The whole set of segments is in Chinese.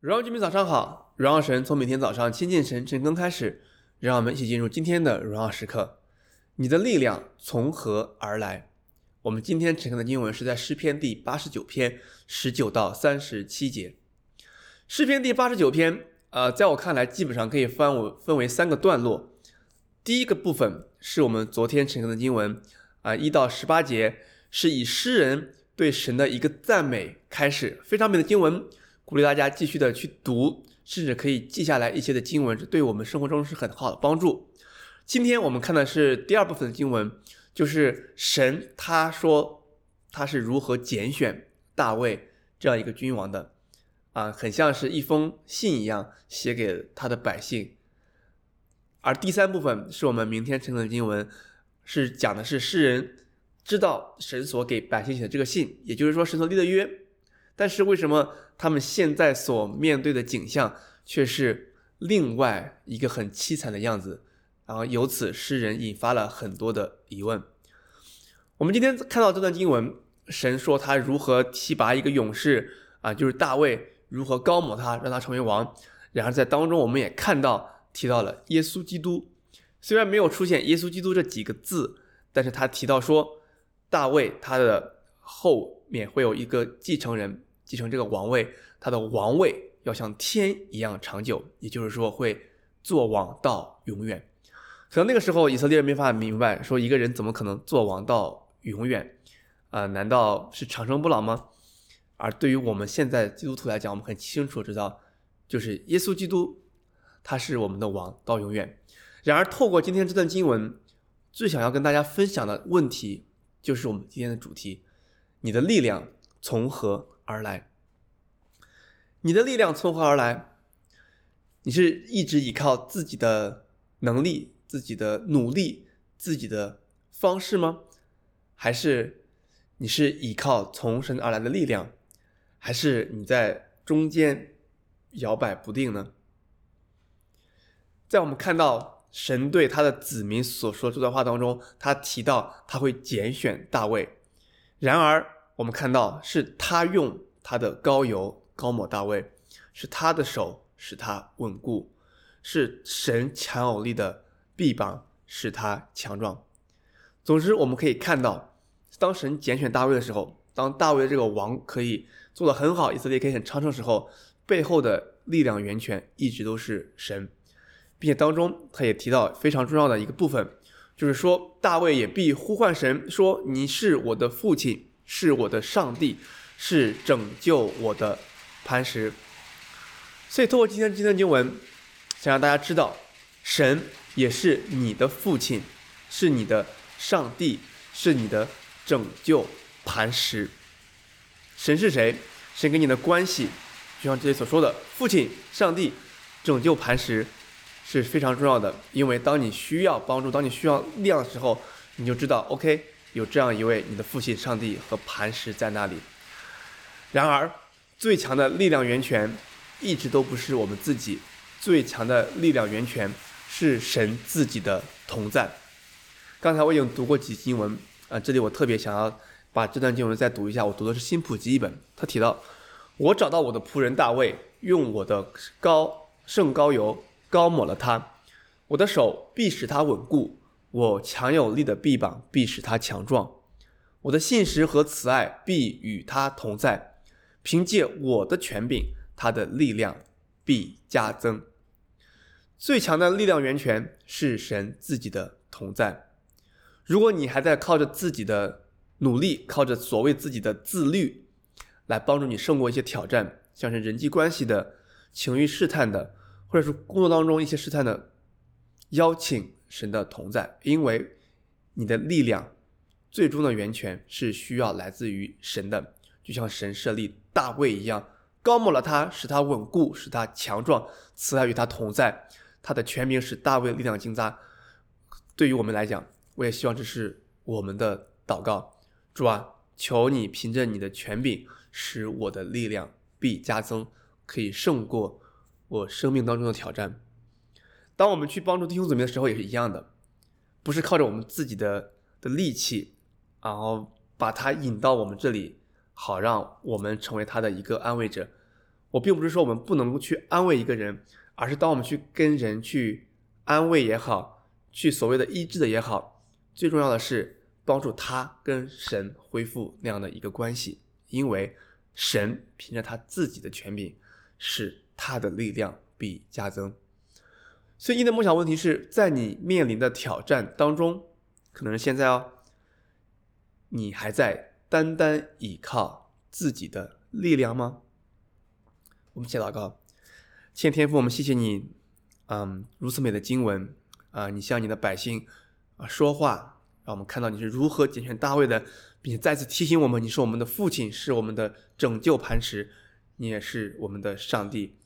荣耀居民早上好，荣耀神从每天早上亲近神晨更开始，让我们一起进入今天的荣耀时刻。你的力量从何而来？我们今天晨更的经文是在诗篇第八十九篇十九到三十七节。诗篇第八十九篇，呃，在我看来，基本上可以分为分为三个段落。第一个部分是我们昨天晨更的经文，啊、呃，一到十八节是以诗人对神的一个赞美开始，非常美的经文。鼓励大家继续的去读，甚至可以记下来一些的经文，这对我们生活中是很好的帮助。今天我们看的是第二部分的经文，就是神他说他是如何拣选大卫这样一个君王的，啊，很像是一封信一样写给他的百姓。而第三部分是我们明天晨的经文，是讲的是诗人知道神所给百姓写的这个信，也就是说神所立的约。但是为什么他们现在所面对的景象却是另外一个很凄惨的样子？然后由此诗人引发了很多的疑问。我们今天看到这段经文，神说他如何提拔一个勇士啊，就是大卫，如何高抹他，让他成为王。然而在当中我们也看到提到了耶稣基督，虽然没有出现耶稣基督这几个字，但是他提到说大卫他的后面会有一个继承人。继承这个王位，他的王位要像天一样长久，也就是说会做王到永远。可能那个时候以色列人没法明白，说一个人怎么可能做王到永远？啊、难道是长生不老吗？而对于我们现在基督徒来讲，我们很清楚知道，就是耶稣基督，他是我们的王到永远。然而，透过今天这段经文，最想要跟大家分享的问题，就是我们今天的主题：你的力量从何而来，你的力量从何而来？你是一直依靠自己的能力、自己的努力、自己的方式吗？还是你是依靠从神而来的力量？还是你在中间摇摆不定呢？在我们看到神对他的子民所说这段话当中，他提到他会拣选大卫，然而。我们看到是他用他的膏油膏抹大卫，是他的手使他稳固，是神强有力的臂膀使他强壮。总之，我们可以看到，当神拣选大卫的时候，当大卫这个王可以做得很好，以色列可以很昌盛时候，背后的力量源泉一直都是神，并且当中他也提到非常重要的一个部分，就是说大卫也必呼唤神说：“你是我的父亲。”是我的上帝，是拯救我的磐石。所以，通过今天今天的经文，想让大家知道，神也是你的父亲，是你的上帝，是你的拯救磐石。神是谁？神跟你的关系，就像这里所说的，父亲、上帝、拯救磐石是非常重要的。因为当你需要帮助，当你需要力量的时候，你就知道，OK。有这样一位你的父亲上帝和磐石在那里。然而，最强的力量源泉一直都不是我们自己，最强的力量源泉是神自己的同在。刚才我已经读过几经文啊，这里我特别想要把这段经文再读一下。我读的是新普及一本，他提到：“我找到我的仆人大卫，用我的高圣膏油膏抹了他，我的手必使他稳固。”我强有力的臂膀必使他强壮，我的信实和慈爱必与他同在。凭借我的权柄，他的力量必加增。最强的力量源泉是神自己的同在。如果你还在靠着自己的努力，靠着所谓自己的自律来帮助你胜过一些挑战，像是人际关系的、情欲试探的，或者是工作当中一些试探的邀请。神的同在，因为你的力量最终的源泉是需要来自于神的，就像神设立大卫一样，高抹了他，使他稳固，使他强壮，慈爱与他同在，他的全名使大卫力量金扎。对于我们来讲，我也希望这是我们的祷告，主啊，求你凭着你的权柄，使我的力量必加增，可以胜过我生命当中的挑战。当我们去帮助弟兄姊妹的时候，也是一样的，不是靠着我们自己的的力气，然后把他引到我们这里，好让我们成为他的一个安慰者。我并不是说我们不能够去安慰一个人，而是当我们去跟人去安慰也好，去所谓的医治的也好，最重要的是帮助他跟神恢复那样的一个关系，因为神凭着他自己的权柄，使他的力量必加增。所以，你的梦想问题是在你面临的挑战当中，可能是现在哦，你还在单单倚靠自己的力量吗？我们一起祷告，亲天父，我们谢谢你，嗯，如此美的经文啊，你向你的百姓啊说话，让我们看到你是如何拣选大卫的，并且再次提醒我们，你是我们的父亲，是我们的拯救磐石，你也是我们的上帝。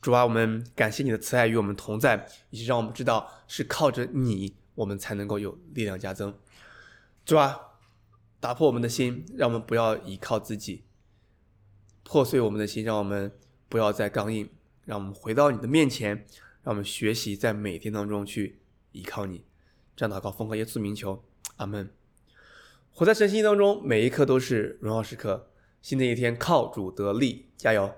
主啊，我们感谢你的慈爱与我们同在，以及让我们知道是靠着你，我们才能够有力量加增。主啊，打破我们的心，让我们不要依靠自己，破碎我们的心，让我们。不要再刚硬，让我们回到你的面前，让我们学习在每天当中去依靠你。这样祷告，奉靠耶稣名求，阿门。活在神心当中，每一刻都是荣耀时刻。新的一天，靠主得力，加油。